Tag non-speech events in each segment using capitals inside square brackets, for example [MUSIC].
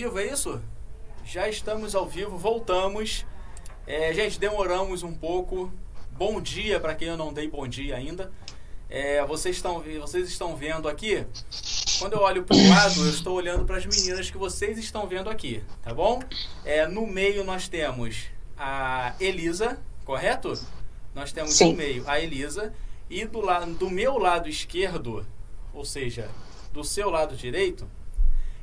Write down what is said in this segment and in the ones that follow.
vivo, é isso? Já estamos ao vivo, voltamos. É, gente, demoramos um pouco. Bom dia para quem eu não dei bom dia ainda. É, vocês, estão, vocês estão vendo aqui. Quando eu olho para o lado, eu estou olhando para as meninas que vocês estão vendo aqui, tá bom? É, no meio nós temos a Elisa, correto? Nós temos Sim. no meio a Elisa. E do, lado, do meu lado esquerdo, ou seja, do seu lado direito,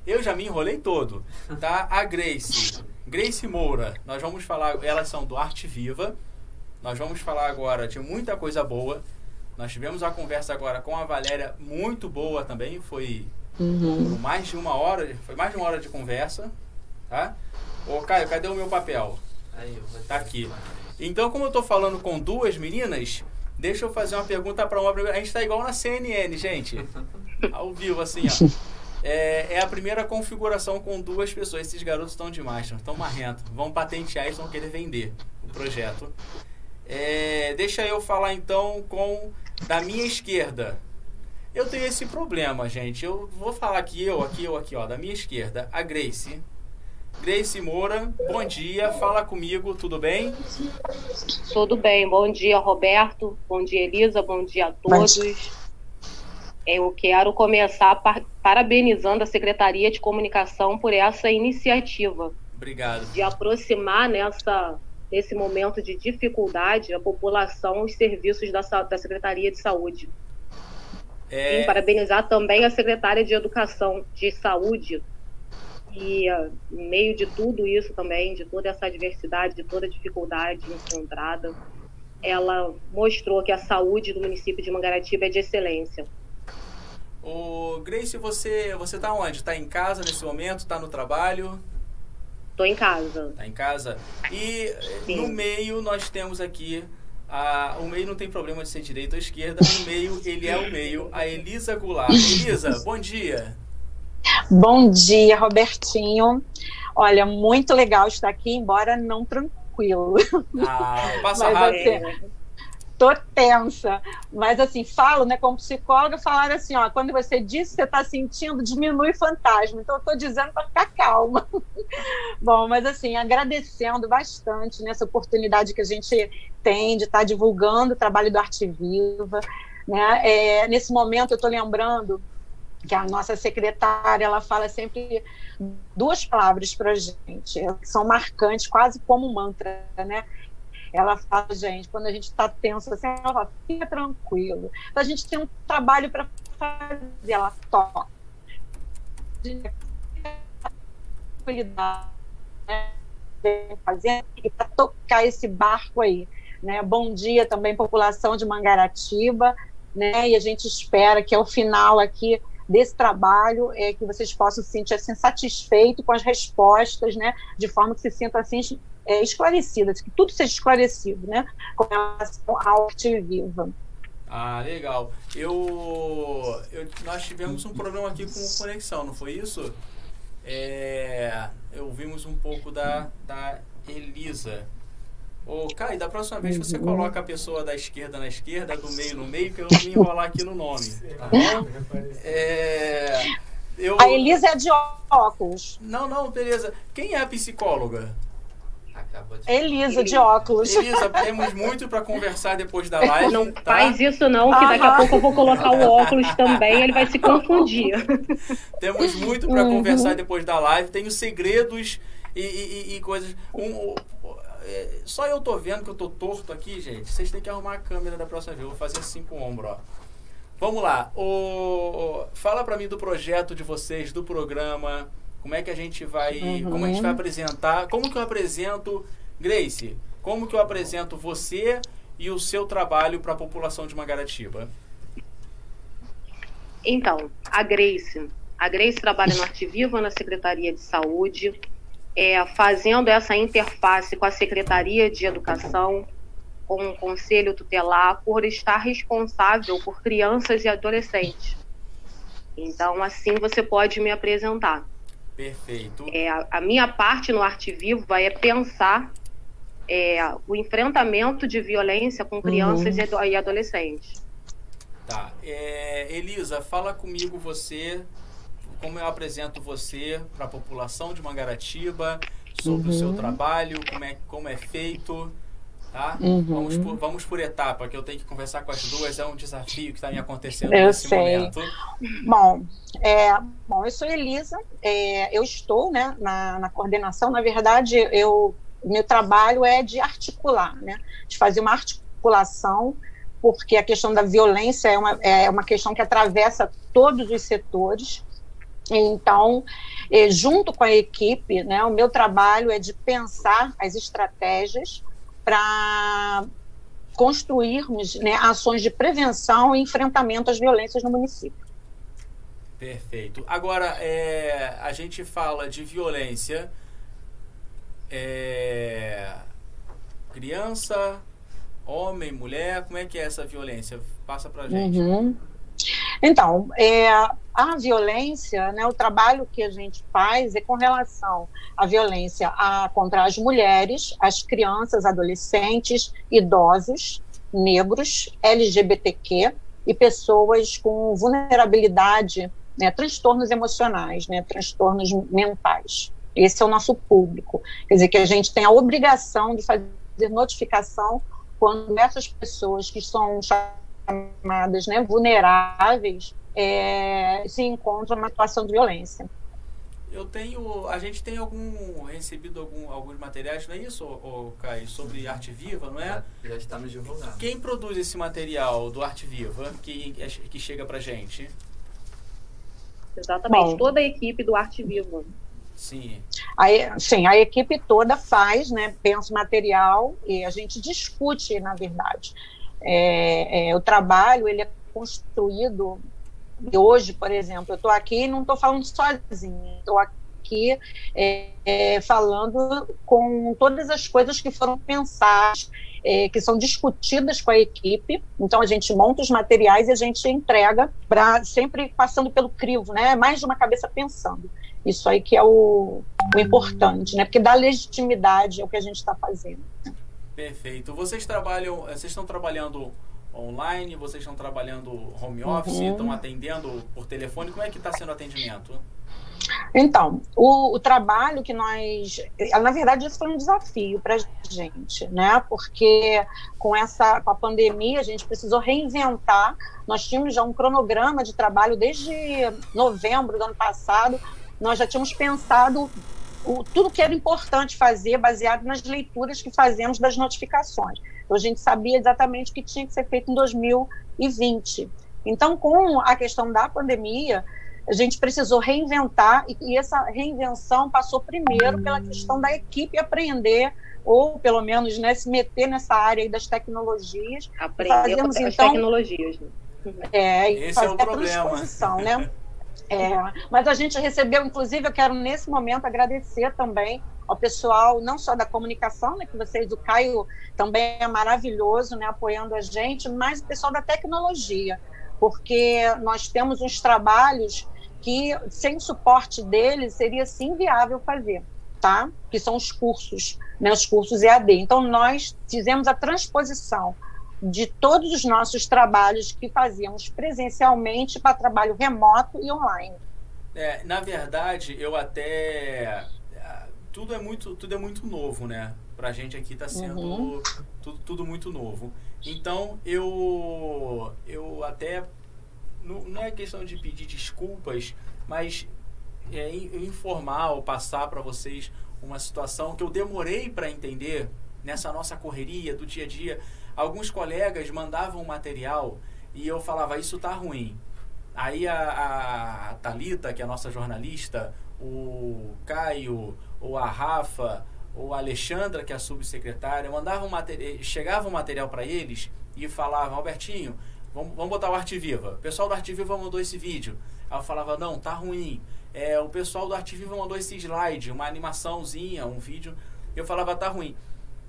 eu já me enrolei todo, tá? A Grace, Grace Moura, nós vamos falar, elas são do Arte Viva. Nós vamos falar agora de muita coisa boa. Nós tivemos uma conversa agora com a Valéria muito boa também, foi uhum. mais de uma hora, foi mais de uma hora de conversa, tá? Ô Caio, cadê o meu papel? Aí, tá aqui. Então, como eu tô falando com duas meninas, deixa eu fazer uma pergunta para uma. A gente tá igual na CNN, gente. [LAUGHS] Ao vivo, assim, ó. É, é, a primeira configuração com duas pessoas. Esses garotos estão demais, estão marrentos. Vão patentear e vão querer vender o projeto. É, deixa eu falar então com da minha esquerda. Eu tenho esse problema, gente. Eu vou falar aqui, eu, aqui, eu, aqui, ó. Da minha esquerda, a Grace. Grace Moura, bom dia, fala comigo, tudo bem? Tudo bem, bom dia, Roberto, bom dia, Elisa, bom dia a todos. Eu quero começar parabenizando a Secretaria de Comunicação por essa iniciativa. Obrigado. De aproximar nessa, nesse momento de dificuldade a população os serviços da, da Secretaria de Saúde. É... parabenizar também a Secretária de Educação de Saúde, e em meio de tudo isso também, de toda essa adversidade, de toda a dificuldade encontrada, ela mostrou que a saúde do município de Mangaratiba é de excelência. O Grace, você você está onde? Está em casa nesse momento? Está no trabalho? Estou em casa. Está em casa. E Sim. no meio nós temos aqui a, o meio não tem problema de ser direita ou esquerda. No meio ele é o meio. A Elisa Goulart. Elisa, [LAUGHS] bom dia. Bom dia, Robertinho. Olha, muito legal estar aqui, embora não tranquilo. Ah, passa [LAUGHS] rápido. Assim, tô tensa. Mas assim, falo, né, como psicóloga, falaram assim, ó, quando você diz que você está sentindo, diminui fantasma. Então eu tô dizendo para ficar calma. [LAUGHS] Bom, mas assim, agradecendo bastante nessa oportunidade que a gente tem de estar tá divulgando o trabalho do Arte Viva. Né? É, nesse momento eu estou lembrando que a nossa secretária ela fala sempre duas palavras para gente que são marcantes, quase como mantra, né? Ela fala, gente, quando a gente está tenso assim, ela fala, fica tranquilo. A gente tem um trabalho para fazer, ela toca. Né? Fazer e para tocar esse barco aí. Né? Bom dia também, população de Mangaratiba, né? E a gente espera que ao final aqui desse trabalho é que vocês possam se sentir assim, satisfeitos com as respostas, né? De forma que se sintam assim é, esclarecidas, que tudo seja esclarecido, né? Com relação à arte viva. Ah, legal. Eu, eu, nós tivemos um problema aqui com conexão, não foi isso? É, ouvimos um pouco da, da Elisa. Ô, Kai, da próxima vez você uhum. coloca a pessoa da esquerda na esquerda, do meio no meio, que eu vou me enrolar aqui no nome. Tá? É, eu... A Elisa é de óculos. Não, não, beleza. Quem é a psicóloga? De... Elisa, de óculos. Elisa, temos muito para conversar depois da live. Não tá? faz isso não, que daqui a pouco eu vou colocar o óculos também, ele vai se confundir. temos muito para uhum. conversar depois da live. Tenho segredos e, e, e coisas. Um, é, só eu tô vendo que eu tô torto aqui, gente. Vocês têm que arrumar a câmera da próxima vez. Eu vou fazer assim com o ombro, ó. Vamos lá. O, fala para mim do projeto de vocês, do programa. Como é que a gente vai. Uhum. Como a gente vai apresentar. Como que eu apresento. Grace, como que eu apresento você e o seu trabalho para a população de Mangaratiba? Então, a Grace. A Grace trabalha no Arte Viva, na Secretaria de Saúde é, fazendo essa interface com a Secretaria de Educação, com o Conselho Tutelar, por estar responsável por crianças e adolescentes. Então, assim você pode me apresentar. Perfeito. É, a minha parte no Arte Viva é pensar é, o enfrentamento de violência com crianças uhum. e adolescentes. Tá. É, Elisa, fala comigo você como eu apresento você para a população de Mangaratiba, sobre uhum. o seu uhum. trabalho, como é, como é feito, tá? Uhum. Vamos, por, vamos por etapa, que eu tenho que conversar com as duas, é um desafio que está me acontecendo eu nesse sei. momento. Bom, é, bom, eu sou Elisa, é, eu estou né, na, na coordenação, na verdade, eu meu trabalho é de articular, né, de fazer uma articulação porque a questão da violência é uma, é uma questão que atravessa todos os setores. Então, eh, junto com a equipe, né, o meu trabalho é de pensar as estratégias para construirmos né, ações de prevenção e enfrentamento às violências no município. Perfeito. Agora, é, a gente fala de violência. É, criança, homem, mulher, como é que é essa violência? Passa para gente. Uhum. Então, é, a violência, né, o trabalho que a gente faz é com relação à violência a, contra as mulheres, as crianças, adolescentes, idosos, negros, LGBTQ e pessoas com vulnerabilidade, né, transtornos emocionais, né, transtornos mentais. Esse é o nosso público. Quer dizer, que a gente tem a obrigação de fazer notificação quando essas pessoas que são chamadas né, vulneráveis é, se encontram numa situação de violência. Eu tenho, a gente tem algum recebido algum, alguns materiais, não é isso, ô, Caio, sobre arte viva, não é? Já, já está nos divulgando. Quem produz esse material do arte viva que que chega para gente? Exatamente, Bom, toda a equipe do arte viva. Sim. A, sim, a equipe toda faz, né, pensa material e a gente discute, na verdade. É, é, o trabalho ele é construído. E hoje, por exemplo, eu estou aqui e não estou falando sozinha, estou aqui é, é, falando com todas as coisas que foram pensadas, é, que são discutidas com a equipe. Então, a gente monta os materiais e a gente entrega, para sempre passando pelo crivo, né? mais de uma cabeça pensando. Isso aí que é o, o importante, né? Porque dá legitimidade ao que a gente está fazendo. Perfeito. Vocês trabalham, vocês estão trabalhando online, vocês estão trabalhando home office, uhum. estão atendendo por telefone, como é que está sendo o atendimento? Então, o, o, trabalho que nós. Na verdade, isso foi um desafio para a gente, né? Porque com essa com a pandemia, a gente precisou reinventar. Nós tínhamos já um cronograma de trabalho desde novembro do ano passado nós já tínhamos pensado o, tudo que era importante fazer baseado nas leituras que fazemos das notificações. Então, a gente sabia exatamente o que tinha que ser feito em 2020. Então, com a questão da pandemia, a gente precisou reinventar e, e essa reinvenção passou primeiro pela questão da equipe aprender ou pelo menos né, se meter nessa área das tecnologias. Aprender Fazemos, as então, tecnologias. Né? É, e Esse fazer é o problema. a transposição, né? É, mas a gente recebeu, inclusive, eu quero nesse momento agradecer também ao pessoal, não só da comunicação, né, que vocês, o Caio também é maravilhoso, né, apoiando a gente, mas o pessoal da tecnologia, porque nós temos uns trabalhos que, sem o suporte deles, seria sim viável fazer, tá? Que são os cursos, né, os cursos EAD. Então, nós fizemos a transposição de todos os nossos trabalhos que fazíamos presencialmente para trabalho remoto e online. É, na verdade, eu até tudo é muito tudo é muito novo, né? Pra gente aqui está sendo uhum. tudo, tudo muito novo. Então, eu eu até não, não é questão de pedir desculpas, mas é, informar ou passar para vocês uma situação que eu demorei para entender nessa nossa correria do dia a dia alguns colegas mandavam material e eu falava, isso tá ruim. Aí a, a Talita, que é a nossa jornalista, o Caio, ou a Rafa, ou a Alexandra, que é a subsecretária, mandavam material, chegava um material para eles e falavam, Albertinho, vamos, vamos botar o Arte Viva. O pessoal do Arte Viva mandou esse vídeo. Aí eu falava, não, tá ruim. É, o pessoal do Arte Viva mandou esse slide, uma animaçãozinha, um vídeo. Eu falava, tá ruim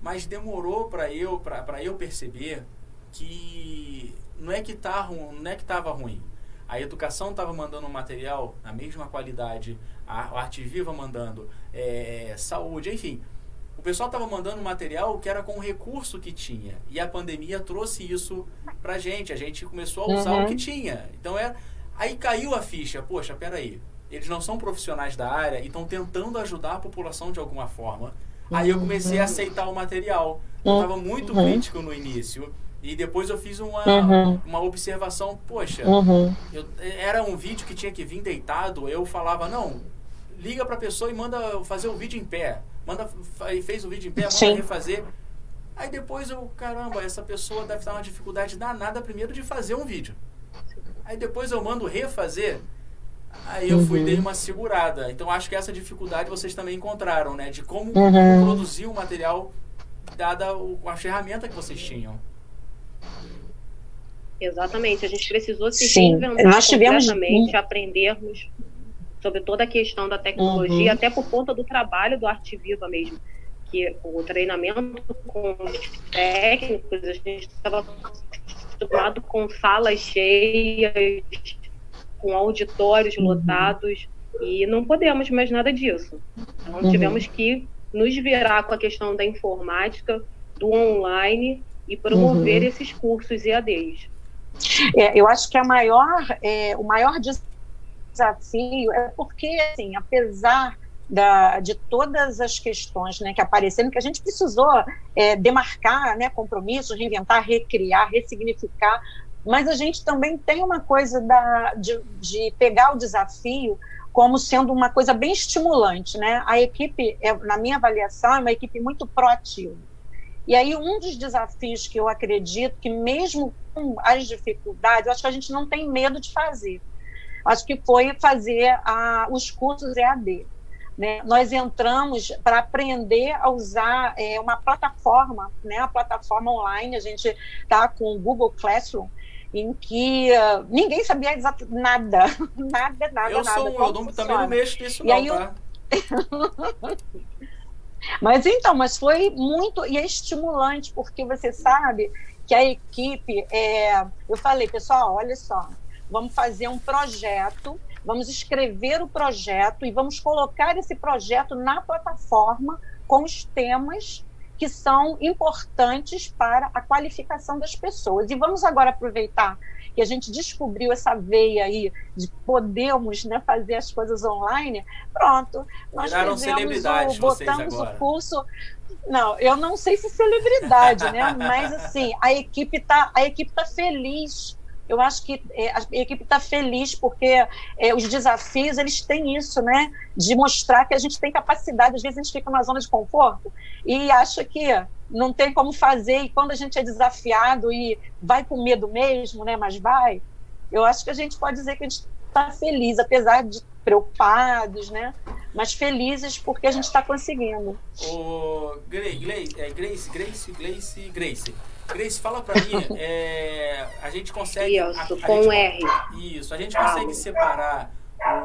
mas demorou para eu eu perceber que não é que tá ruim, não é que estava ruim. A educação estava mandando um material na mesma qualidade, a, Arte Viva mandando, é, saúde, enfim. O pessoal estava mandando um material que era com o recurso que tinha. E a pandemia trouxe isso pra gente. A gente começou a usar uhum. o que tinha. Então é. Aí caiu a ficha. Poxa, peraí. eles não são profissionais da área e estão tentando ajudar a população de alguma forma. Aí eu comecei a aceitar o material. Eu estava muito uhum. crítico no início. E depois eu fiz uma, uhum. uma observação, poxa, uhum. eu, era um vídeo que tinha que vir deitado, eu falava, não, liga para a pessoa e manda fazer o vídeo em pé. Manda, fez o vídeo em pé, manda Sim. refazer. Aí depois eu, caramba, essa pessoa deve estar uma dificuldade danada primeiro de fazer um vídeo. Aí depois eu mando refazer. Aí eu fui, uhum. dei uma segurada. Então acho que essa dificuldade vocês também encontraram, né? De como, uhum. como produzir o material dada o, a ferramenta que vocês tinham. Exatamente. A gente precisou se Sim. reinventar Nós tivemos... completamente, aprendermos sobre toda a questão da tecnologia, uhum. até por conta do trabalho do Arte Viva mesmo que o treinamento com os técnicos, a gente estava acostumado com salas cheias, com auditórios uhum. lotados, e não podemos mais nada disso. Então, uhum. tivemos que nos virar com a questão da informática, do online e promover uhum. esses cursos EADs. É, eu acho que a maior, é, o maior desafio é porque, assim, apesar da, de todas as questões né, que apareceram, que a gente precisou é, demarcar né, compromissos, reinventar, recriar, ressignificar, mas a gente também tem uma coisa da, de, de pegar o desafio como sendo uma coisa bem estimulante. Né? A equipe, é, na minha avaliação, é uma equipe muito proativa. E aí, um dos desafios que eu acredito que, mesmo com as dificuldades, eu acho que a gente não tem medo de fazer. Acho que foi fazer a, os cursos EAD. Né? Nós entramos para aprender a usar é, uma plataforma, né? a plataforma online, a gente está com o Google Classroom, em que uh, ninguém sabia exato, nada, [LAUGHS] nada, nada, eu nada. Eu sou um aluno, também não mexo nisso e não, aí, tá? [LAUGHS] mas então, mas foi muito, e é estimulante, porque você sabe que a equipe, é, eu falei, pessoal, olha só, vamos fazer um projeto vamos escrever o projeto e vamos colocar esse projeto na plataforma com os temas que são importantes para a qualificação das pessoas. E vamos agora aproveitar que a gente descobriu essa veia aí de podermos né, fazer as coisas online. Pronto, nós Viraram fizemos o, botamos o curso. Não, eu não sei se celebridade, né? Mas assim, a equipe está a equipe tá feliz eu acho que é, a equipe está feliz porque é, os desafios eles têm isso, né? De mostrar que a gente tem capacidade. Às vezes a gente fica numa zona de conforto e acha que não tem como fazer. E quando a gente é desafiado e vai com medo mesmo, né? Mas vai. Eu acho que a gente pode dizer que a gente está feliz, apesar de preocupados, né? Mas felizes porque a gente está conseguindo. O Grace, é, Grace, Grace, Grace, Grace. Grace, fala para mim, [LAUGHS] é, a gente consegue... Isso, a, a com gente, R. Isso, a gente consegue separar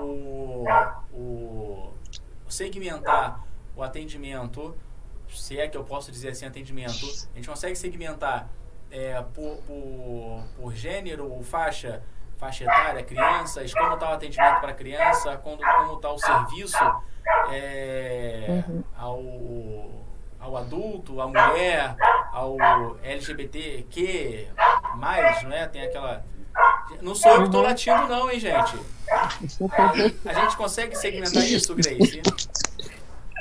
o, o... segmentar o atendimento, se é que eu posso dizer assim, atendimento, a gente consegue segmentar é, por, por, por gênero ou faixa, faixa etária, crianças, como está o atendimento para criança, como está o serviço é, uhum. ao ao adulto, à mulher, ao LGBTQ, mais, não é? Tem aquela. Não sou eu que estou latindo, não, hein, gente? [LAUGHS] A gente consegue segmentar isso, Grace?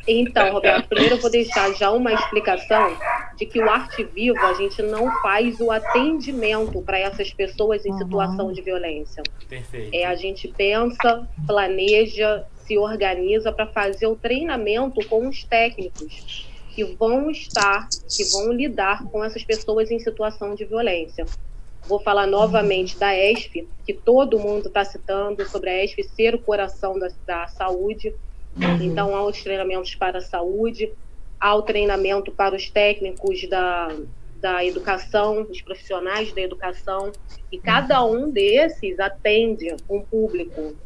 Então, Roberto, primeiro eu vou deixar já uma explicação de que o Arte Vivo a gente não faz o atendimento para essas pessoas em uhum. situação de violência. Perfeito. É, a gente pensa, planeja, se organiza para fazer o treinamento com os técnicos que vão estar, que vão lidar com essas pessoas em situação de violência. Vou falar novamente da ESF, que todo mundo está citando sobre a ESF ser o coração da, da saúde. Uhum. Então, há os treinamentos para a saúde, há o treinamento para os técnicos da, da educação, os profissionais da educação, e cada um desses atende um público.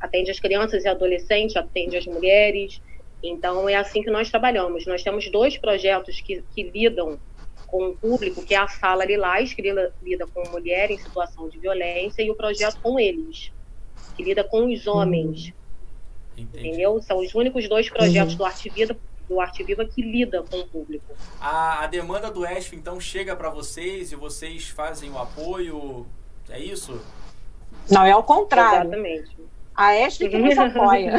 Atende as crianças e adolescentes, atende as mulheres, então, é assim que nós trabalhamos. Nós temos dois projetos que, que lidam com o público, que é a Sala Lilás, que lida, lida com mulher em situação de violência, e o projeto com eles, que lida com os homens. Entendi. Entendeu? São os únicos dois projetos uhum. do Arte Vida do Arte Viva que lida com o público. A, a demanda do ESF, então, chega para vocês e vocês fazem o apoio, é isso? Não, é o contrário. Exatamente. A ESP que nos apoia.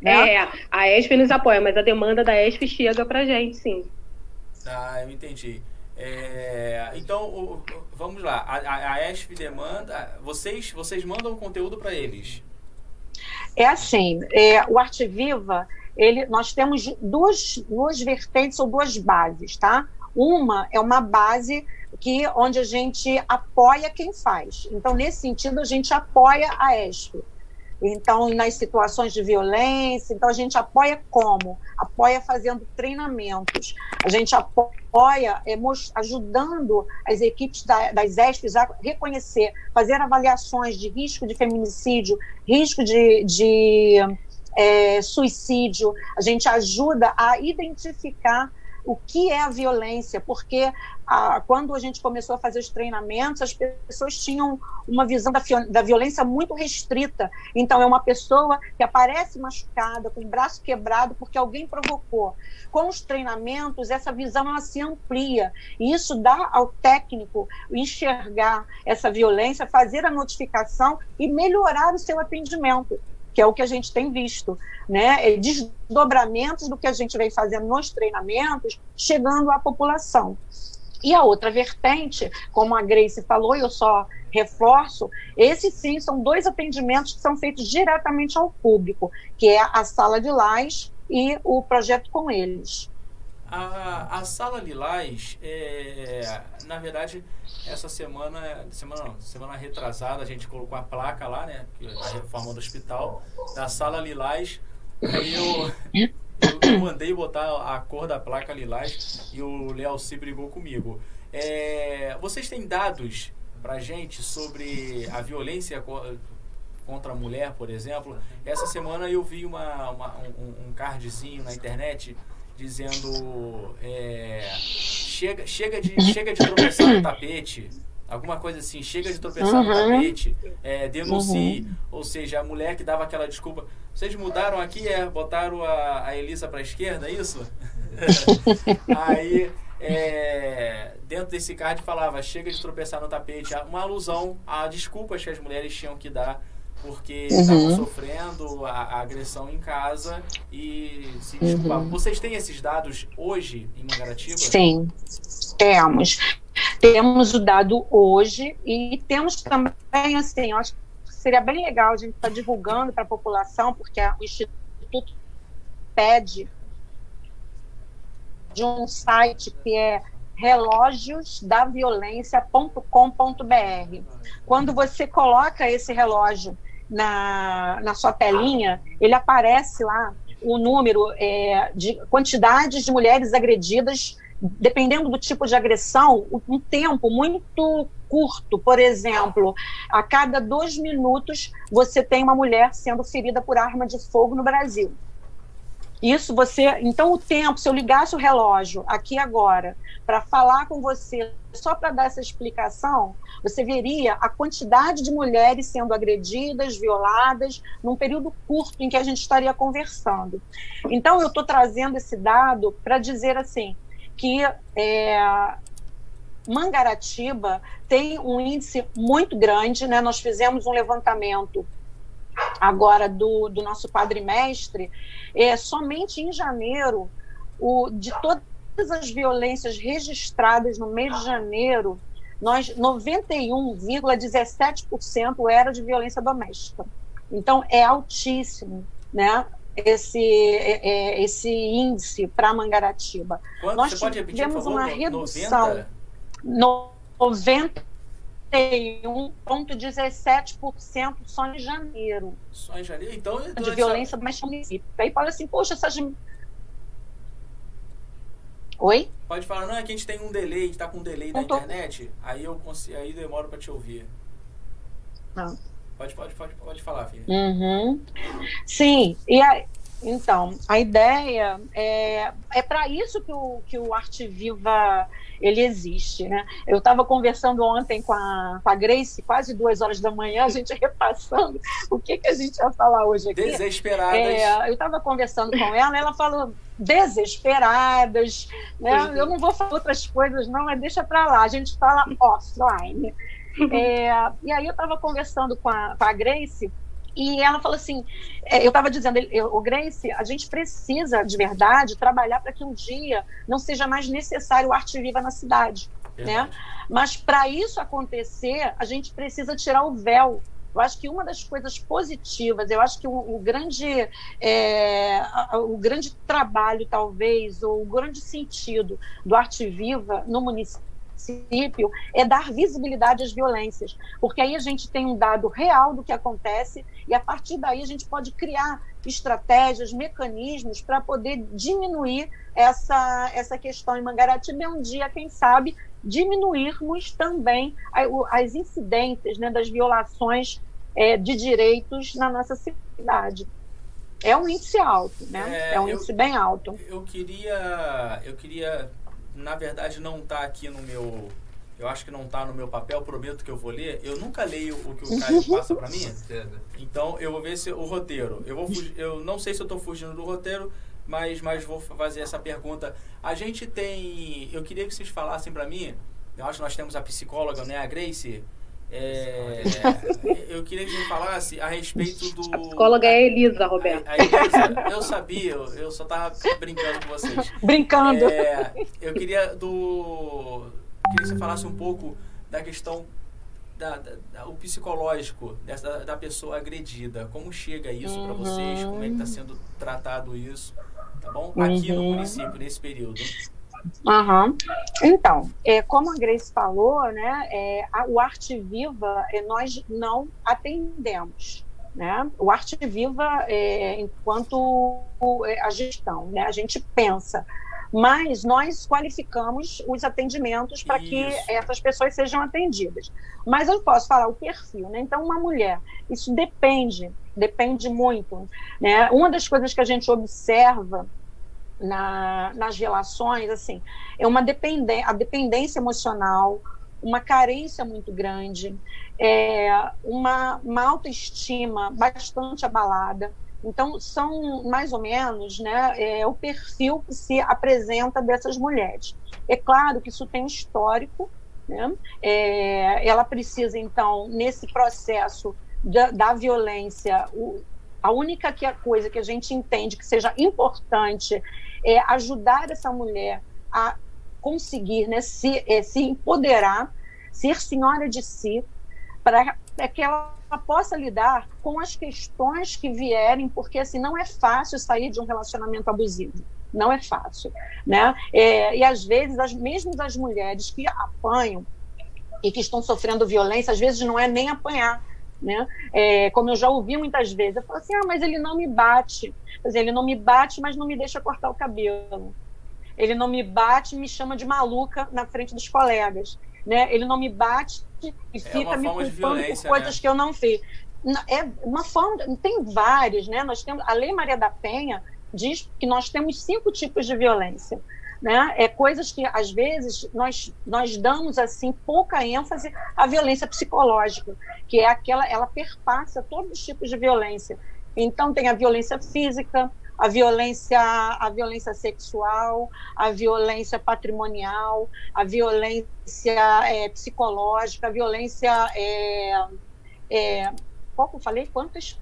né? [LAUGHS] É, a ESP nos apoia, mas a demanda da ESP chega para gente, sim. Ah, eu entendi. É, então, o, vamos lá. A, a ESP demanda. Vocês, vocês mandam conteúdo para eles? É assim, é, o Arte Viva, ele, nós temos duas, duas vertentes ou duas bases, tá? Uma é uma base que onde a gente apoia quem faz. Então, nesse sentido, a gente apoia a ESP. Então, nas situações de violência, então a gente apoia como? Apoia fazendo treinamentos. A gente apoia é, ajudando as equipes da, das ESPs a reconhecer, fazer avaliações de risco de feminicídio, risco de, de é, suicídio. A gente ajuda a identificar o que é a violência, porque a, quando a gente começou a fazer os treinamentos, as pessoas tinham uma visão da, da violência muito restrita. Então, é uma pessoa que aparece machucada, com o braço quebrado, porque alguém provocou. Com os treinamentos, essa visão ela se amplia, e isso dá ao técnico enxergar essa violência, fazer a notificação e melhorar o seu atendimento que é o que a gente tem visto, né? É desdobramentos do que a gente vem fazendo nos treinamentos, chegando à população. E a outra vertente, como a Grace falou, eu só reforço, esses sim são dois atendimentos que são feitos diretamente ao público, que é a sala de lajes e o projeto com eles. A, a sala Lilás, é, na verdade, essa semana, semana, não, semana retrasada, a gente colocou a placa lá, né? A reforma do hospital, da sala Lilás. Aí eu, eu, eu, mandei botar a cor da placa Lilás e o Léo se brigou comigo. É, vocês têm dados pra gente sobre a violência contra a mulher, por exemplo? Essa semana eu vi uma, uma um, um cardzinho na internet dizendo é, chega, chega, de, chega de tropeçar no tapete, alguma coisa assim, chega de tropeçar uhum. no tapete, é, denuncie, uhum. ou seja, a mulher que dava aquela desculpa, vocês mudaram aqui, é, botaram a, a Elisa para a esquerda, é isso? [LAUGHS] Aí, é, dentro desse card falava, chega de tropeçar no tapete, uma alusão a desculpas que as mulheres tinham que dar porque estavam uhum. sofrendo a, a, agressão em casa e se desculpavam. Uhum. Vocês têm esses dados hoje em Mangaratiba? Sim, temos. Temos o dado hoje e temos também, assim, acho que seria bem legal a gente estar tá divulgando para a população, porque o Instituto pede de um site que é relógiosdaviolência.com.br. Quando você coloca esse relógio na, na sua telinha, ele aparece lá o número é, de quantidades de mulheres agredidas, dependendo do tipo de agressão, um tempo muito curto. Por exemplo, a cada dois minutos você tem uma mulher sendo ferida por arma de fogo no Brasil. Isso você. Então, o tempo, se eu ligasse o relógio aqui agora para falar com você, só para dar essa explicação, você veria a quantidade de mulheres sendo agredidas, violadas, num período curto em que a gente estaria conversando. Então, eu estou trazendo esse dado para dizer assim que é, Mangaratiba tem um índice muito grande, né? Nós fizemos um levantamento agora do, do nosso padre mestre, é, somente em janeiro, o, de todas as violências registradas no mês de janeiro, nós 91,17% era de violência doméstica. Então é altíssimo, né? Esse, é, é esse índice para Mangaratiba. Quanto? Nós Você pode repetir, tivemos uma redução. 90? 90 31,17% só em janeiro. Só em janeiro? Então, de então violência essa... doméstica município. Aí fala assim, poxa, essas. Oi? Pode falar, não, é que a gente tem um delay, está com um delay na internet, aí eu consigo, aí demoro para te ouvir. Não. Pode, pode, pode, pode falar, filha. Uhum. Sim, e a, então, a ideia é, é para isso que o, que o Arte Viva ele existe. Né? Eu estava conversando ontem com a, com a Grace, quase duas horas da manhã, a gente [LAUGHS] repassando o que, que a gente ia falar hoje aqui. Desesperadas. É, eu estava conversando com ela, ela falou desesperadas, né? eu não vou falar outras coisas não, mas deixa para lá, a gente fala offline. [LAUGHS] É, e aí eu estava conversando com a, com a Grace e ela falou assim: é, eu estava dizendo, o Grace, a gente precisa de verdade trabalhar para que um dia não seja mais necessário o arte viva na cidade. Né? Mas para isso acontecer, a gente precisa tirar o véu eu acho que uma das coisas positivas, eu acho que o, o grande, é, o grande trabalho, talvez, ou o grande sentido do Arte Viva no município é dar visibilidade às violências, porque aí a gente tem um dado real do que acontece e a partir daí a gente pode criar estratégias, mecanismos para poder diminuir essa, essa questão em Mangaratiba e um dia, quem sabe, diminuirmos também as incidências né, das violações é, de direitos na nossa cidade. É um índice alto, né? É, é um índice bem alto. Eu queria, eu queria, na verdade, não estar tá aqui no meu eu acho que não está no meu papel, prometo que eu vou ler. Eu nunca leio o que o Caio [LAUGHS] passa para mim. Então eu vou ver se o roteiro. Eu vou fugir, eu não sei se eu estou fugindo do roteiro, mas mas vou fazer essa pergunta. A gente tem, eu queria que vocês falassem para mim. Eu acho que nós temos a psicóloga, né, a Grace. É, [LAUGHS] eu queria que você falasse a respeito do. A psicóloga é a Elisa, Roberto. A, a Elisa, eu sabia, eu, eu só estava brincando com vocês. Brincando. É, eu queria do. Queria que você falasse um pouco da questão da, da, da, o psicológico dessa, da pessoa agredida. Como chega isso uhum. para vocês? Como é que está sendo tratado isso? Tá bom? Aqui uhum. no município, nesse período. Uhum. Então, é, como a Grace falou, né, é, a, o Arte Viva é, nós não atendemos. Né? O Arte Viva, é, enquanto é, a gestão, né, a gente pensa, mas nós qualificamos os atendimentos para que essas pessoas sejam atendidas. Mas eu posso falar o perfil, né? Então, uma mulher, isso depende, depende muito. Né? Uma das coisas que a gente observa na, nas relações, assim, é uma dependência, a dependência emocional, uma carência muito grande, é, uma, uma autoestima bastante abalada. Então, são mais ou menos né, é, o perfil que se apresenta dessas mulheres. É claro que isso tem histórico, né? É, ela precisa, então, nesse processo da, da violência, o, a única que a coisa que a gente entende que seja importante é ajudar essa mulher a conseguir né, se, é, se empoderar, ser senhora de si, para que ela possa lidar com as questões que vierem, porque assim não é fácil sair de um relacionamento abusivo. Não é fácil, né? É, e às vezes, as, mesmo as mulheres que apanham e que estão sofrendo violência, às vezes não é nem apanhar, né? É, como eu já ouvi muitas vezes, eu falo assim, ah, mas ele não me bate. Quer dizer, ele não me bate, mas não me deixa cortar o cabelo. Ele não me bate e me chama de maluca na frente dos colegas. Né? Ele não me bate e é fica me culpando por coisas né? que eu não fiz. É uma forma, tem várias, né? Nós temos a Lei Maria da Penha diz que nós temos cinco tipos de violência né? É coisas que às vezes nós nós damos assim pouca ênfase à violência psicológica, que é aquela ela perpassa todos os tipos de violência. Então tem a violência física, a violência a violência sexual, a violência patrimonial, a violência é, psicológica, a violência é, é, qual que eu falei? Quantas?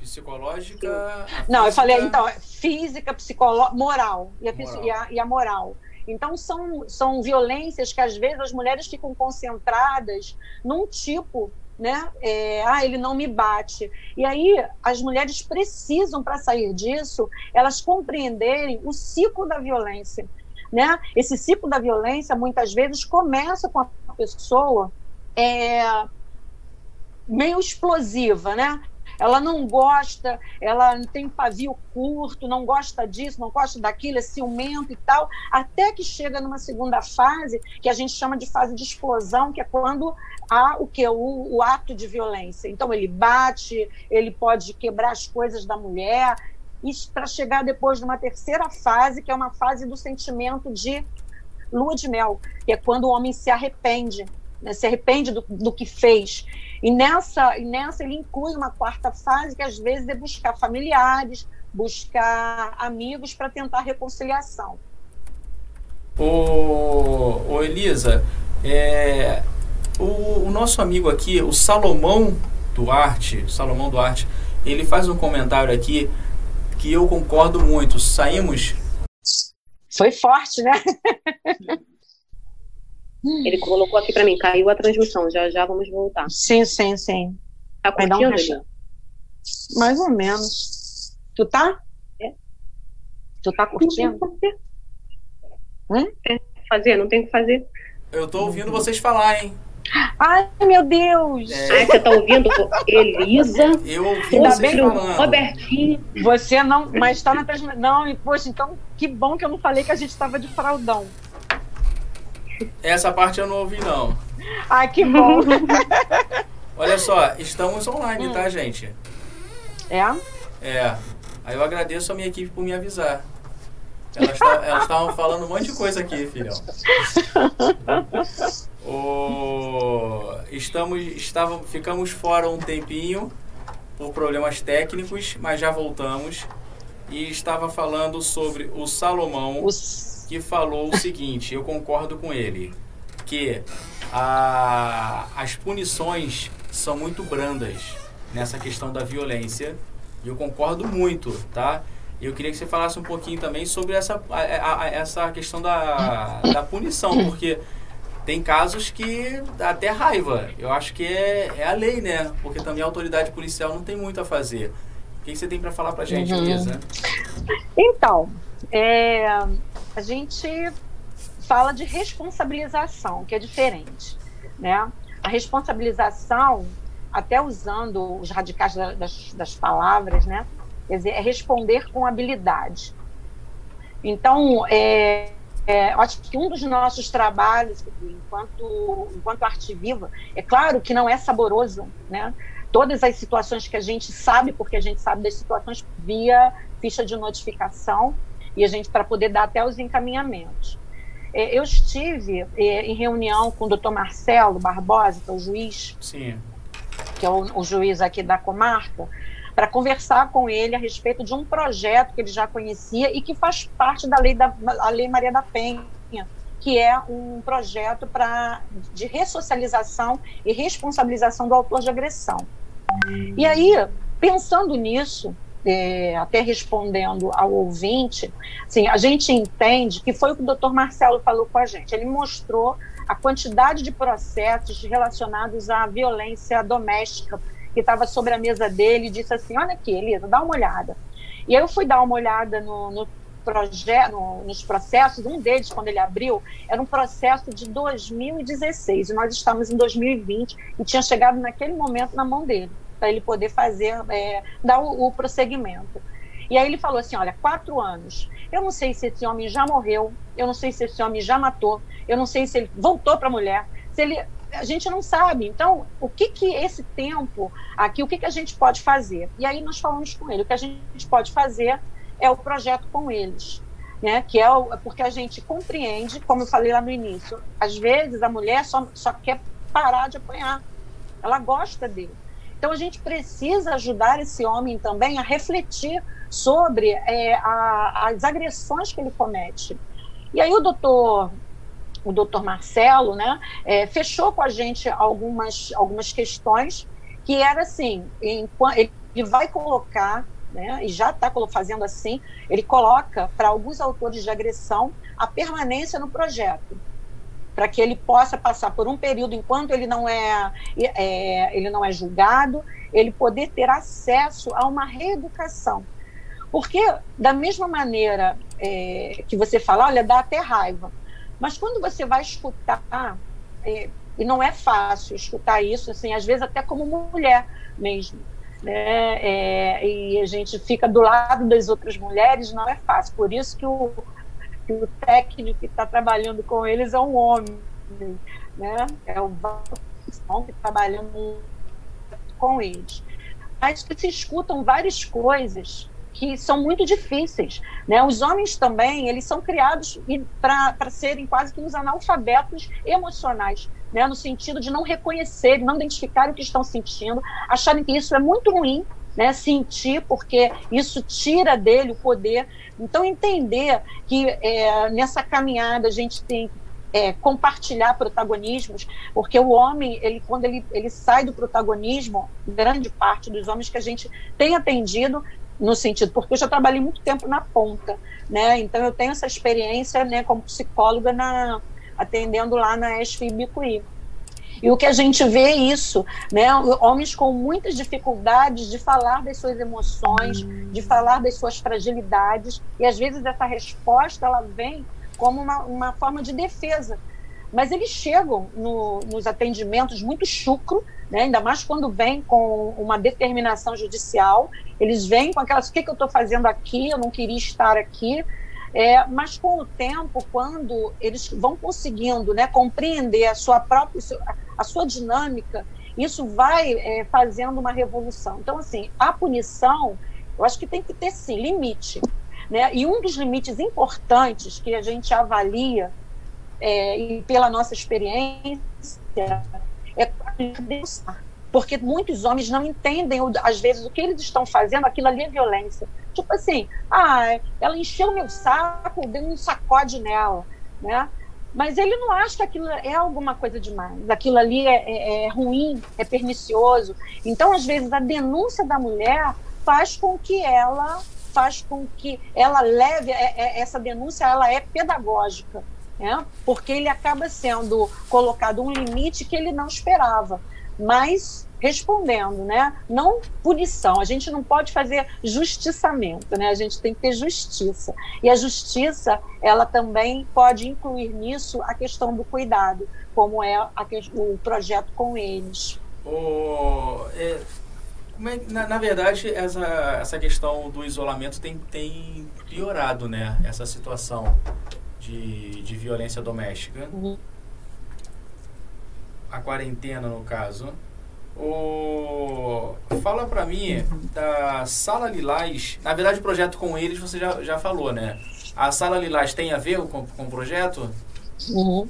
Psicológica. Não, física... eu falei, então, física, psicológica, moral, e a, moral. E, a, e a moral. Então, são, são violências que às vezes as mulheres ficam concentradas num tipo, né? É, ah, ele não me bate. E aí, as mulheres precisam, para sair disso, elas compreenderem o ciclo da violência. Né? Esse ciclo da violência, muitas vezes, começa com a pessoa é, meio explosiva, né? Ela não gosta, ela tem pavio curto, não gosta disso, não gosta daquilo, é ciumento e tal, até que chega numa segunda fase, que a gente chama de fase de explosão, que é quando há o que? O, o ato de violência. Então ele bate, ele pode quebrar as coisas da mulher, para chegar depois numa terceira fase, que é uma fase do sentimento de lua de mel, que é quando o homem se arrepende, né, se arrepende do, do que fez. E nessa, e nessa ele inclui uma quarta fase, que às vezes é buscar familiares, buscar amigos para tentar reconciliação. Ô, ô Elisa, é, o, o, nosso amigo aqui, o Salomão Duarte, Salomão Duarte, ele faz um comentário aqui que eu concordo muito. Saímos. Foi forte, né? [LAUGHS] Ele colocou aqui para mim, caiu a transmissão, já já vamos voltar. Sim, sim, sim. Tá curtindo, um Mais ou menos. Tu tá? É. Tu tá curtindo? Hum? Tem que fazer, não tem que fazer. Eu tô ouvindo vocês falar, hein? Ai, meu Deus! É. Ai, você tá ouvindo Elisa? Eu ouvi vocês falando. Robertinho. Você não, mas está na transmissão. Não, e poxa, então que bom que eu não falei que a gente estava de fraldão. Essa parte eu não ouvi, não. Ai, que bom. [LAUGHS] Olha só, estamos online, hum. tá, gente? É? É. Aí eu agradeço a minha equipe por me avisar. Elas [LAUGHS] estavam falando um monte de coisa aqui, filhão. [LAUGHS] O... Estamos, estava, ficamos fora um tempinho por problemas técnicos, mas já voltamos. E estava falando sobre o Salomão, Os... que falou o seguinte: eu concordo com ele, que a, as punições são muito brandas nessa questão da violência. E eu concordo muito, tá? Eu queria que você falasse um pouquinho também sobre essa, a, a, essa questão da, da punição, porque tem casos que dá até raiva. Eu acho que é, é a lei, né? Porque também a autoridade policial não tem muito a fazer. O que você tem para falar para gente, uhum. Lisa? Então, é, a gente fala de responsabilização, que é diferente, né? A responsabilização, até usando os radicais das, das palavras, né? Quer dizer, é responder com habilidade. Então, é, é, acho que um dos nossos trabalhos, enquanto, enquanto arte viva, é claro que não é saboroso, né? Todas as situações que a gente sabe, porque a gente sabe das situações via ficha de notificação, e a gente, para poder dar até os encaminhamentos. É, eu estive é, em reunião com o doutor Marcelo Barbosa, que é o juiz, Sim. que é o, o juiz aqui da comarca, para conversar com ele a respeito de um projeto que ele já conhecia e que faz parte da lei, da, a lei Maria da Penha, que é um projeto pra, de ressocialização e responsabilização do autor de agressão. E aí, pensando nisso, é, até respondendo ao ouvinte, assim, a gente entende que foi o que o doutor Marcelo falou com a gente. Ele mostrou a quantidade de processos relacionados à violência doméstica que estava sobre a mesa dele e disse assim: Olha aqui, Elisa, dá uma olhada. E eu fui dar uma olhada no, no projeto, no, nos processos. Um deles, quando ele abriu, era um processo de 2016 e nós estamos em 2020 e tinha chegado naquele momento na mão dele para ele poder fazer, é, dar o, o prosseguimento. E aí ele falou assim: olha, quatro anos. Eu não sei se esse homem já morreu, eu não sei se esse homem já matou, eu não sei se ele voltou para a mulher, se ele a gente não sabe. Então, o que que esse tempo aqui, o que que a gente pode fazer? E aí nós falamos com ele, o que a gente pode fazer é o projeto com eles. Né, que é o, porque a gente compreende, como eu falei lá no início, às vezes a mulher só, só quer parar de apanhar, ela gosta dele. Então a gente precisa ajudar esse homem também a refletir sobre é, a, as agressões que ele comete. E aí o doutor o doutor Marcelo, né, é, fechou com a gente algumas, algumas questões que era assim, em, ele vai colocar, né, e já está fazendo assim, ele coloca para alguns autores de agressão a permanência no projeto, para que ele possa passar por um período enquanto ele não é, é ele não é julgado, ele poder ter acesso a uma reeducação. Porque, da mesma maneira é, que você fala, olha, dá até raiva. Mas quando você vai escutar, é, e não é fácil escutar isso, assim, às vezes até como mulher mesmo, né? É, e a gente fica do lado das outras mulheres, não é fácil. Por isso que o, que o técnico que está trabalhando com eles é um homem, né? É o que está trabalhando com eles. Mas que se escutam várias coisas que são muito difíceis. Né? Os homens também, eles são criados para serem quase que uns analfabetos emocionais, né? no sentido de não reconhecer, não identificar o que estão sentindo, acharem que isso é muito ruim, né? sentir, porque isso tira dele o poder. Então, entender que é, nessa caminhada a gente tem é, compartilhar protagonismos, porque o homem, ele, quando ele, ele sai do protagonismo, grande parte dos homens que a gente tem atendido, no sentido, porque eu já trabalhei muito tempo na ponta, né? Então eu tenho essa experiência, né, como psicóloga na atendendo lá na ESF Bicuí. E o que a gente vê é isso, né? Homens com muitas dificuldades de falar das suas emoções, de falar das suas fragilidades, e às vezes essa resposta ela vem como uma, uma forma de defesa. Mas eles chegam no, nos atendimentos muito chucro, né? ainda mais quando vem com uma determinação judicial, eles vêm com aquelas: o que, que eu estou fazendo aqui? Eu não queria estar aqui. É, mas com o tempo, quando eles vão conseguindo né, compreender a sua própria a sua dinâmica, isso vai é, fazendo uma revolução. Então, assim, a punição, eu acho que tem que ter sim limite. Né? E um dos limites importantes que a gente avalia, é, e pela nossa experiência, é. Porque muitos homens não entendem, às vezes, o que eles estão fazendo, aquilo ali é violência. Tipo assim, ah, ela encheu meu saco, deu um sacode nela, né? Mas ele não acha que aquilo é alguma coisa demais, aquilo ali é, é, é ruim, é pernicioso. Então, às vezes, a denúncia da mulher faz com que ela faz com que ela leve é, é, essa denúncia, ela é pedagógica, né? porque ele acaba sendo colocado um limite que ele não esperava, mas respondendo, né? Não punição. A gente não pode fazer justiçamento, né? A gente tem que ter justiça. E a justiça, ela também pode incluir nisso a questão do cuidado, como é a, o projeto com eles. Oh, é, na, na, verdade, essa, essa questão do isolamento tem, tem piorado, né? Essa situação de, de violência doméstica. Uhum. A quarentena, no caso. O... Fala pra mim da Sala Lilás. Na verdade, o projeto com eles você já, já falou, né? A Sala Lilás tem a ver com, com o projeto? Uhum.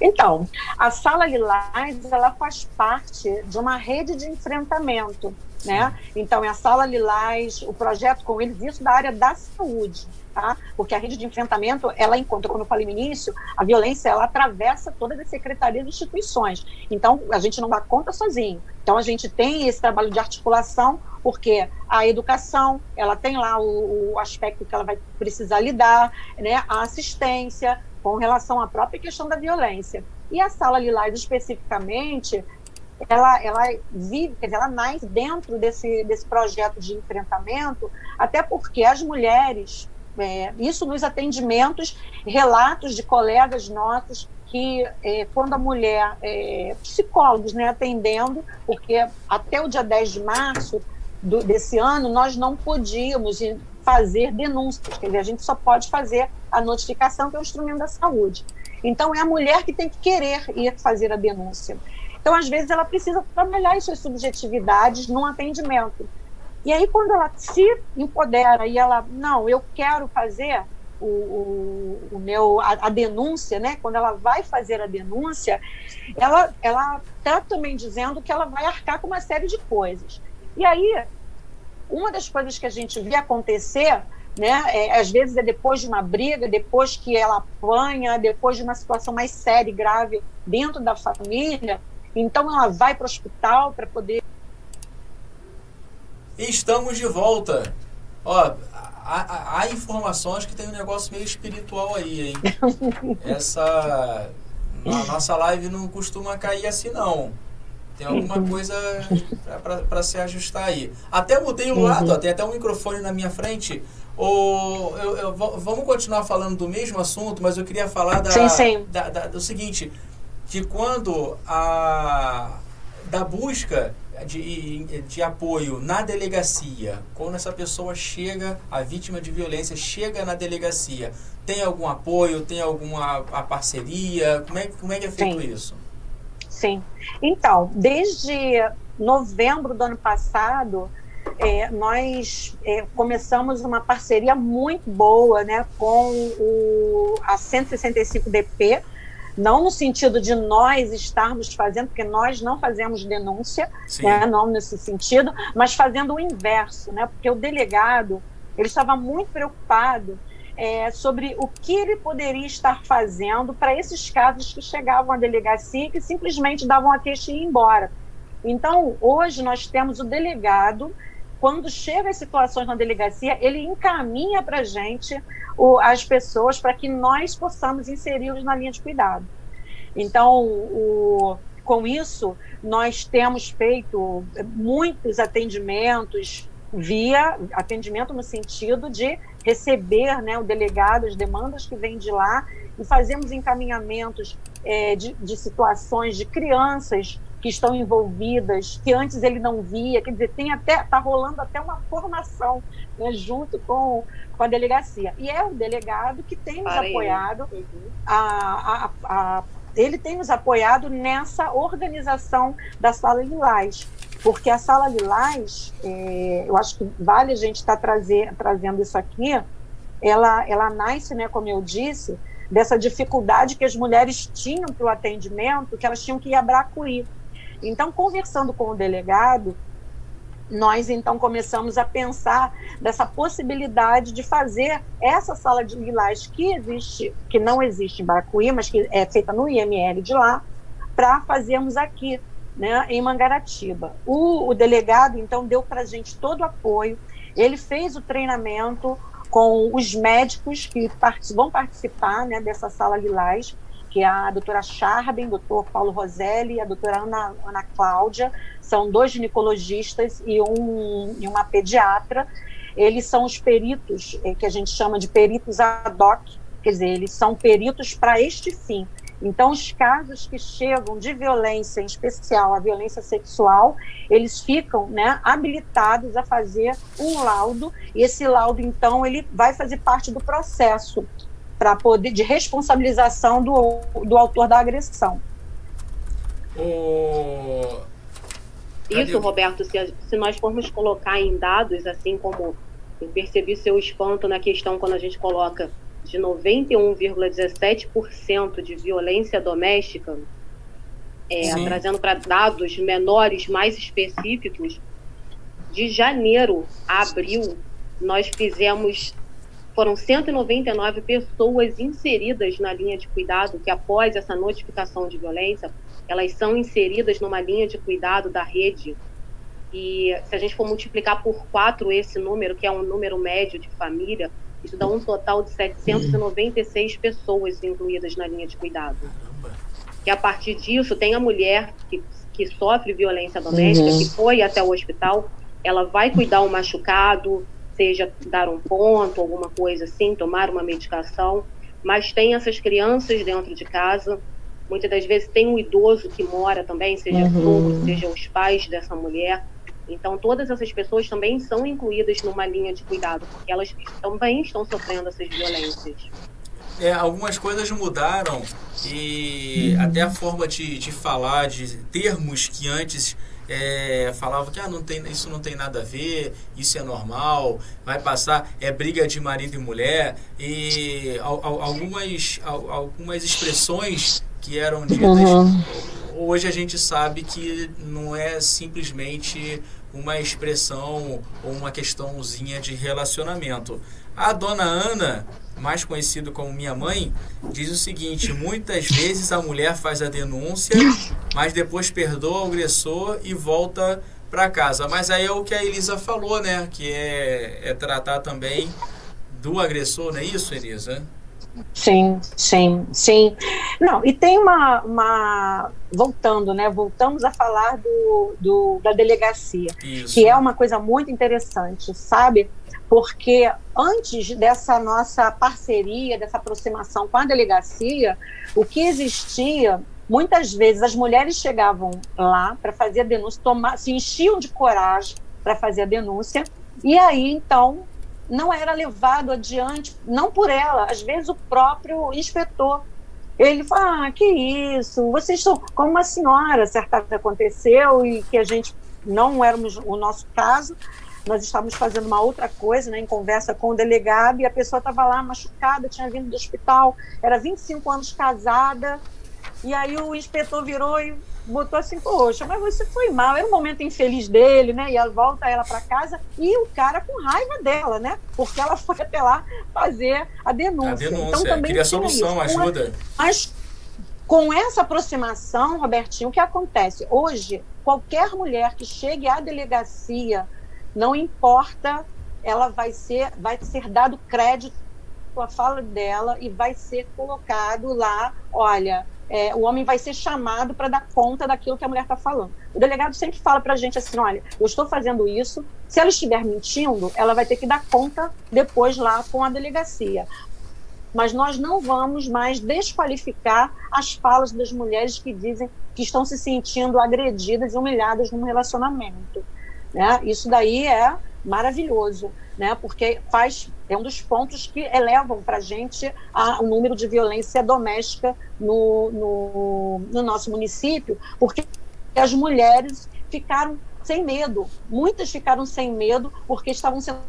Então, a Sala Lilás ela faz parte de uma rede de enfrentamento, né? Então, é a Sala Lilás, o projeto com eles, isso da área da saúde, tá? Porque a rede de enfrentamento, ela encontra, como eu falei no início, a violência, ela atravessa todas as secretarias e instituições. Então, a gente não dá conta sozinho. Então, a gente tem esse trabalho de articulação, porque a educação, ela tem lá o, o aspecto que ela vai precisar lidar, né? A assistência, com relação à própria questão da violência. E a Sala Lilás, especificamente, ela, ela vive, quer dizer, ela nasce dentro desse, desse projeto de enfrentamento, até porque as mulheres, é, isso nos atendimentos, relatos de colegas nossos que é, quando a mulher, é, psicólogos né, atendendo, porque até o dia 10 de março do, desse ano nós não podíamos fazer denúncias, quer dizer, a gente só pode fazer a notificação, que é o instrumento da saúde. Então, é a mulher que tem que querer ir fazer a denúncia. Então, às vezes, ela precisa trabalhar as suas subjetividades num atendimento. E aí, quando ela se empodera e ela, não, eu quero fazer o, o, o meu, a, a, denúncia, né? Quando ela vai fazer a denúncia, ela está também dizendo que ela vai arcar com uma série de coisas. E aí, uma das coisas que a gente vê acontecer, né, é, às vezes é depois de uma briga, depois que ela apanha, depois de uma situação mais séria e grave dentro da família, então ela vai para o hospital para poder. Estamos de volta. Ó, há, há, informações que tem um negócio meio espiritual aí, hein? [LAUGHS] Essa. A nossa live não costuma cair assim, não. Tem alguma uhum. coisa para se ajustar aí. Até mudei o lado, uhum. tem até um microfone na minha frente. Ou, eu, eu, vamos continuar falando do mesmo assunto, mas eu queria falar da, sim, sim. da, da do seguinte, de quando a da busca de, de apoio na delegacia, quando essa pessoa chega, a vítima de violência chega na delegacia, tem algum apoio, tem alguma parceria? Como é, como é que é feito sim. isso? Sim. Então, desde novembro do ano passado, é, nós é, começamos uma parceria muito boa né, com o, a 165DP, não no sentido de nós estarmos fazendo, porque nós não fazemos denúncia, né, não nesse sentido, mas fazendo o inverso, né, porque o delegado ele estava muito preocupado é, sobre o que ele poderia estar fazendo para esses casos que chegavam à delegacia e que simplesmente davam a queixa e iam embora. Então, hoje nós temos o delegado, quando chega as situações na delegacia, ele encaminha para a gente o, as pessoas para que nós possamos inseri-los na linha de cuidado. Então, o, com isso, nós temos feito muitos atendimentos via atendimento no sentido de receber né, o delegado, as demandas que vêm de lá, e fazemos encaminhamentos é, de, de situações de crianças que estão envolvidas, que antes ele não via, quer dizer, tem até está rolando até uma formação né, junto com, com a delegacia. E é o delegado que tem nos Para apoiado, uhum. a, a, a, ele tem nos apoiado nessa organização da Sala Lilás, porque a Sala Lilás, é, eu acho que vale a gente estar tá trazer, trazendo isso aqui, ela, ela nasce, né, como eu disse, dessa dificuldade que as mulheres tinham para o atendimento, que elas tinham que ir a Bracuí. Então, conversando com o delegado, nós então começamos a pensar dessa possibilidade de fazer essa sala de lilás que existe, que não existe em Baracuí, mas que é feita no IML de lá, para fazermos aqui, né, em Mangaratiba. O, o delegado então deu para a gente todo o apoio, ele fez o treinamento com os médicos que part vão participar né, dessa sala lilás, que a doutora Charben, doutor Paulo Roselli e a doutora Ana, Ana Cláudia, são dois ginecologistas e, um, e uma pediatra. Eles são os peritos, eh, que a gente chama de peritos ad hoc, quer dizer, eles são peritos para este fim. Então, os casos que chegam de violência, em especial a violência sexual, eles ficam né, habilitados a fazer um laudo, e esse laudo, então, ele vai fazer parte do processo para poder de responsabilização do, do autor da agressão. O... Isso, Roberto, se, se nós formos colocar em dados, assim como eu percebi seu espanto na questão quando a gente coloca de 91,17% de violência doméstica, é, trazendo para dados menores mais específicos, de janeiro a abril, nós fizemos foram 199 pessoas inseridas na linha de cuidado, que após essa notificação de violência, elas são inseridas numa linha de cuidado da rede. E se a gente for multiplicar por quatro esse número, que é um número médio de família, isso dá um total de 796 pessoas incluídas na linha de cuidado. Que a partir disso tem a mulher que, que sofre violência doméstica, uhum. que foi até o hospital, ela vai cuidar o machucado, seja dar um ponto, alguma coisa assim, tomar uma medicação, mas tem essas crianças dentro de casa. Muitas das vezes tem um idoso que mora também, seja uhum. seja os pais dessa mulher. Então, todas essas pessoas também são incluídas numa linha de cuidado, porque elas também estão sofrendo essas violências. É, algumas coisas mudaram e até a forma de, de falar, de termos que antes é, falava que ah, não tem, isso não tem nada a ver, isso é normal, vai passar, é briga de marido e mulher, e algumas, algumas expressões que eram ditas, uhum. hoje a gente sabe que não é simplesmente uma expressão ou uma questãozinha de relacionamento. A dona Ana mais conhecido como Minha Mãe, diz o seguinte: muitas vezes a mulher faz a denúncia, mas depois perdoa o agressor e volta para casa. Mas aí é o que a Elisa falou, né? Que é, é tratar também do agressor, não é isso, Elisa? Sim, sim, sim. Não, e tem uma, uma voltando, né? Voltamos a falar do, do da delegacia, Isso. que é uma coisa muito interessante, sabe? Porque antes dessa nossa parceria, dessa aproximação com a delegacia, o que existia, muitas vezes as mulheres chegavam lá para fazer a denúncia, tomar, se enchiam de coragem para fazer a denúncia, e aí então não era levado adiante, não por ela, às vezes o próprio inspetor. Ele fala: ah, que isso, vocês são como uma senhora, certa aconteceu e que a gente não éramos o nosso caso, nós estávamos fazendo uma outra coisa, né, em conversa com o delegado, e a pessoa estava lá machucada, tinha vindo do hospital, era 25 anos casada, e aí o inspetor virou e botou assim, poxa, mas você foi mal, era um momento infeliz dele, né? E ela volta ela para casa e o cara com raiva dela, né? Porque ela [LAUGHS] foi até lá fazer a denúncia. A denúncia, então, também queria solução, isso. ajuda. Mas com essa aproximação, Robertinho, o que acontece? Hoje, qualquer mulher que chegue à delegacia, não importa, ela vai ser, vai ser dado crédito à fala dela e vai ser colocado lá, olha, é, o homem vai ser chamado para dar conta daquilo que a mulher está falando. O delegado sempre fala para a gente assim: olha, eu estou fazendo isso, se ela estiver mentindo, ela vai ter que dar conta depois lá com a delegacia. Mas nós não vamos mais desqualificar as falas das mulheres que dizem que estão se sentindo agredidas e humilhadas num relacionamento. Né? Isso daí é maravilhoso, né? porque faz é um dos pontos que elevam para a gente o número de violência doméstica no, no, no nosso município, porque as mulheres ficaram sem medo, muitas ficaram sem medo porque estavam sendo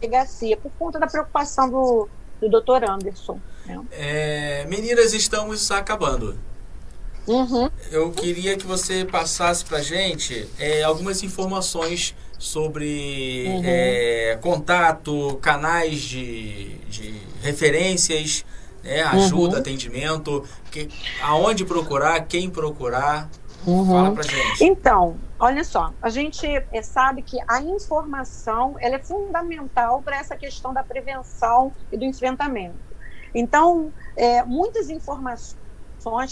delegacia por conta da preocupação do, do doutor Anderson. Né? É, meninas, estamos acabando. Uhum. Eu queria que você passasse para gente é, algumas informações sobre uhum. é, contato, canais de, de referências, né, ajuda, uhum. atendimento, que, aonde procurar, quem procurar. Uhum. Fala pra gente. Então, olha só, a gente é, sabe que a informação ela é fundamental para essa questão da prevenção e do enfrentamento. Então, é, muitas informações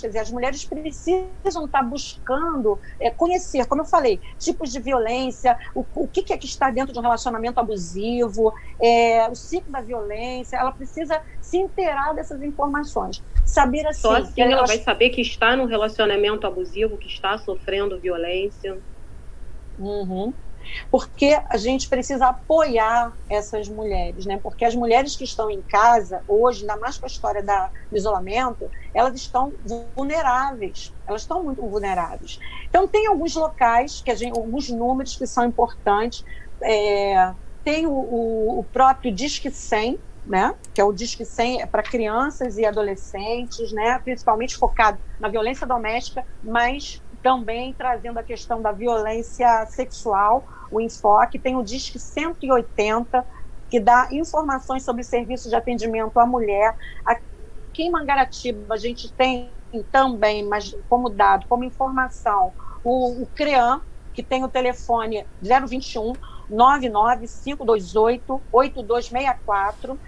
quer dizer, as mulheres precisam estar buscando é, conhecer, como eu falei, tipos de violência, o, o que, que, é que está dentro de um relacionamento abusivo, é, o ciclo da violência, ela precisa se inteirar dessas informações. Saber assim. Só assim ela, ela vai saber que está num relacionamento abusivo, que está sofrendo violência. Uhum porque a gente precisa apoiar essas mulheres, né? Porque as mulheres que estão em casa hoje, ainda mais com a história da, do isolamento, elas estão vulneráveis, elas estão muito vulneráveis. Então tem alguns locais que a gente, alguns números que são importantes. É, tem o, o, o próprio Disque 100, né, que é o Disque 100 para crianças e adolescentes, né, principalmente focado na violência doméstica, mas também trazendo a questão da violência sexual, o enfoque. Tem o Disque 180, que dá informações sobre serviços de atendimento à mulher. Aqui em Mangaratiba, a gente tem também, mas como dado, como informação, o, o CREAM, que tem o telefone 021 99528 8264.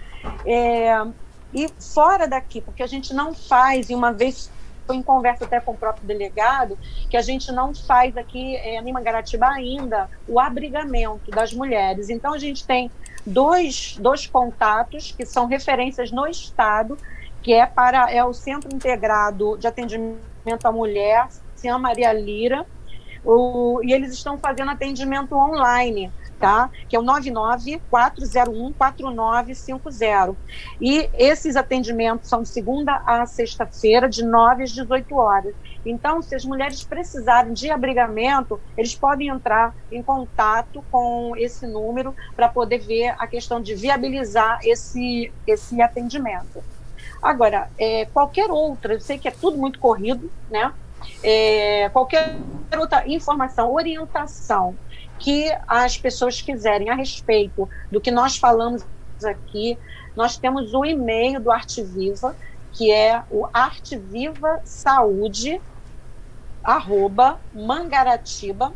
É, e fora daqui, porque a gente não faz, e uma vez foi em conversa até com o próprio delegado, que a gente não faz aqui é, em Mangaratiba ainda o abrigamento das mulheres. Então, a gente tem dois, dois contatos que são referências no Estado, que é para é o Centro Integrado de Atendimento à Mulher, Cian Maria Lira, o, e eles estão fazendo atendimento online tá? Que é o 994014950. E esses atendimentos são de segunda a sexta-feira, de 9 às 18 horas. Então, se as mulheres precisarem de abrigamento, eles podem entrar em contato com esse número para poder ver a questão de viabilizar esse, esse atendimento. Agora, é, qualquer outra, eu sei que é tudo muito corrido, né? É, qualquer outra informação, orientação que as pessoas quiserem a respeito do que nós falamos aqui, nós temos o e-mail do Arte Viva, que é o artevivasaúde arroba mangaratiba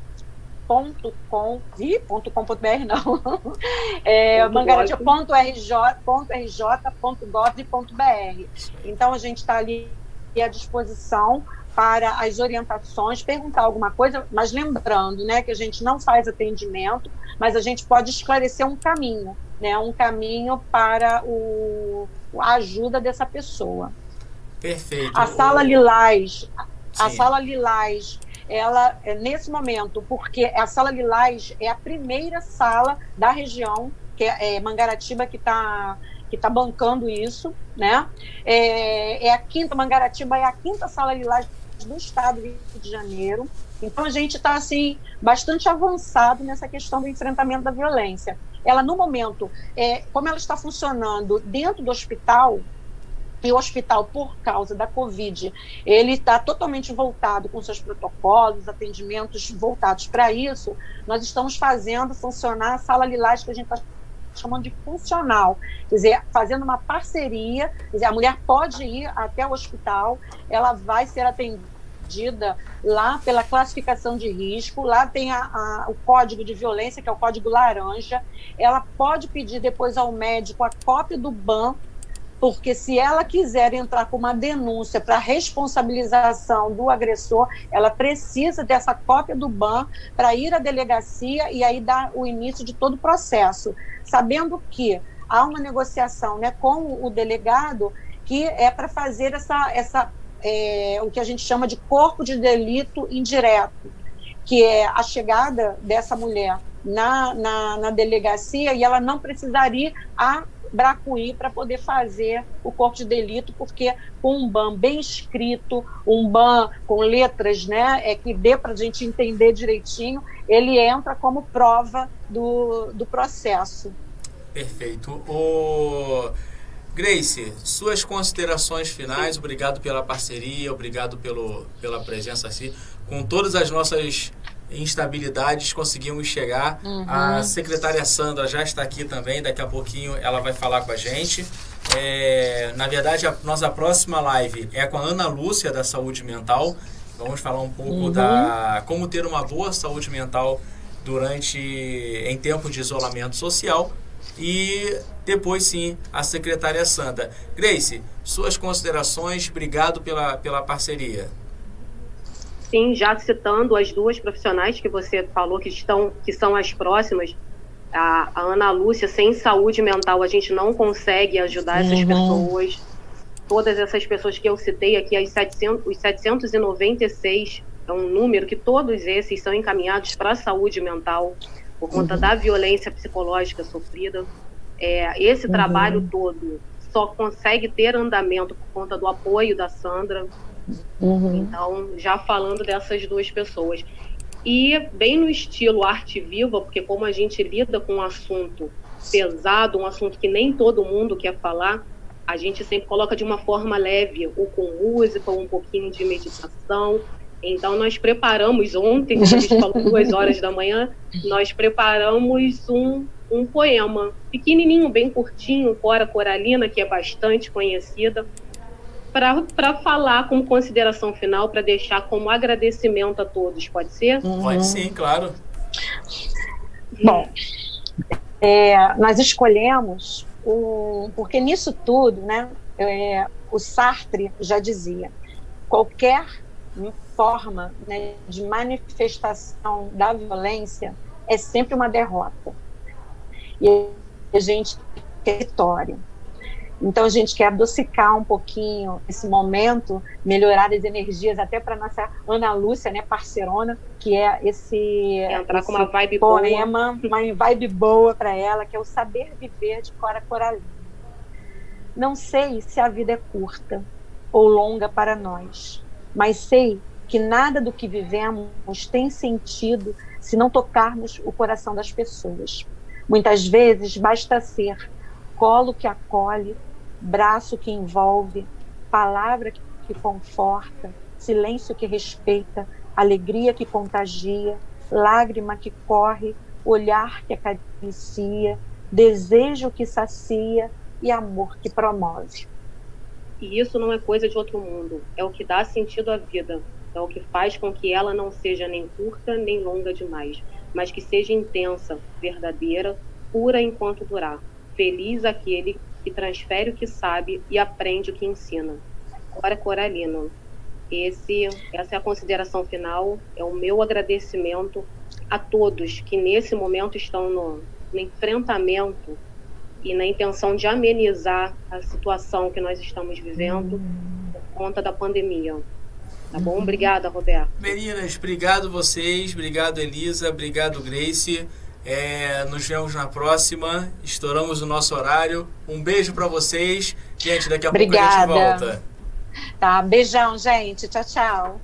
ponto com, ponto com ponto br não. [LAUGHS] É, mangaratiba.rj.rj.gov.br então a gente está ali à disposição para as orientações, perguntar alguma coisa, mas lembrando, né, que a gente não faz atendimento, mas a gente pode esclarecer um caminho, né, um caminho para o, a ajuda dessa pessoa. Perfeito. A sala Lilás, a sala Lilás, ela é nesse momento, porque a sala Lilás é a primeira sala da região, que é, é Mangaratiba que está que está bancando isso, né? É, é, a quinta, Mangaratiba é a quinta sala Lilás do estado do Rio de Janeiro. Então a gente está assim bastante avançado nessa questão do enfrentamento da violência. Ela no momento, é, como ela está funcionando dentro do hospital, e o hospital, por causa da Covid, ele está totalmente voltado com seus protocolos, atendimentos voltados para isso. Nós estamos fazendo funcionar a sala lilás que a gente está chamando de funcional, quer dizer, fazendo uma parceria, quer dizer, a mulher pode ir até o hospital, ela vai ser atendida lá pela classificação de risco, lá tem a, a, o código de violência, que é o código laranja, ela pode pedir depois ao médico a cópia do BAN porque se ela quiser entrar com uma denúncia para responsabilização do agressor, ela precisa dessa cópia do BAN para ir à delegacia e aí dar o início de todo o processo, sabendo que há uma negociação né, com o delegado que é para fazer essa, essa é, o que a gente chama de corpo de delito indireto, que é a chegada dessa mulher na, na, na delegacia e ela não precisaria a Bracuí para poder fazer o corpo de delito, porque com um ban bem escrito, um ban com letras, né, é que dê para a gente entender direitinho, ele entra como prova do, do processo. Perfeito. O... Grace, suas considerações finais, obrigado pela parceria, obrigado pelo, pela presença aqui. Com todas as nossas instabilidades conseguimos chegar. Uhum. A secretária Sandra já está aqui também, daqui a pouquinho ela vai falar com a gente. É, na verdade, a nossa próxima live é com a Ana Lúcia, da Saúde Mental. Vamos falar um pouco uhum. da como ter uma boa saúde mental durante em tempo de isolamento social. E depois sim, a secretária Sandra. Grace, suas considerações, obrigado pela, pela parceria sim, já citando as duas profissionais que você falou que estão, que são as próximas, a, a Ana Lúcia, sem saúde mental, a gente não consegue ajudar essas uhum. pessoas. Todas essas pessoas que eu citei aqui, as 700, os 796, é um número que todos esses são encaminhados para a saúde mental, por conta uhum. da violência psicológica sofrida. É, esse uhum. trabalho todo só consegue ter andamento por conta do apoio da Sandra, Uhum. Então, já falando dessas duas pessoas. E bem no estilo arte viva, porque como a gente lida com um assunto pesado, um assunto que nem todo mundo quer falar, a gente sempre coloca de uma forma leve, ou com música, ou um pouquinho de meditação. Então, nós preparamos ontem, a gente falou [LAUGHS] duas horas da manhã, nós preparamos um, um poema pequenininho, bem curtinho, Cora Coralina, que é bastante conhecida, para falar como consideração final, para deixar como agradecimento a todos, pode ser? Uhum. Pode sim, claro. Bom, é, nós escolhemos, o, porque nisso tudo, né, é, o Sartre já dizia, qualquer forma né, de manifestação da violência é sempre uma derrota. E a gente quer vitória. Então a gente quer adocicar um pouquinho esse momento, melhorar as energias até para nossa Ana Lúcia, né, parceirona, que é esse entrar esse com uma vibe poema, boa. uma vibe boa para ela, que é o saber viver de Cora Coralina. Não sei se a vida é curta ou longa para nós, mas sei que nada do que vivemos tem sentido se não tocarmos o coração das pessoas. Muitas vezes basta ser colo que acolhe, braço que envolve, palavra que conforta, silêncio que respeita, alegria que contagia, lágrima que corre, olhar que acaricia, desejo que sacia e amor que promove. E isso não é coisa de outro mundo, é o que dá sentido à vida, é o que faz com que ela não seja nem curta nem longa demais, mas que seja intensa, verdadeira, pura enquanto durar. Feliz aquele que transfere o que sabe e aprende o que ensina. Cora Coralino. Esse, essa é a consideração final, é o meu agradecimento a todos que nesse momento estão no, no enfrentamento e na intenção de amenizar a situação que nós estamos vivendo por conta da pandemia. Tá bom? Obrigada, Roberto. Meninas, obrigado vocês, obrigado Elisa, obrigado Grace. É, nos vemos na próxima. Estouramos o nosso horário. Um beijo para vocês. Gente, daqui a Obrigada. pouco a gente volta. Tá, beijão, gente. Tchau, tchau.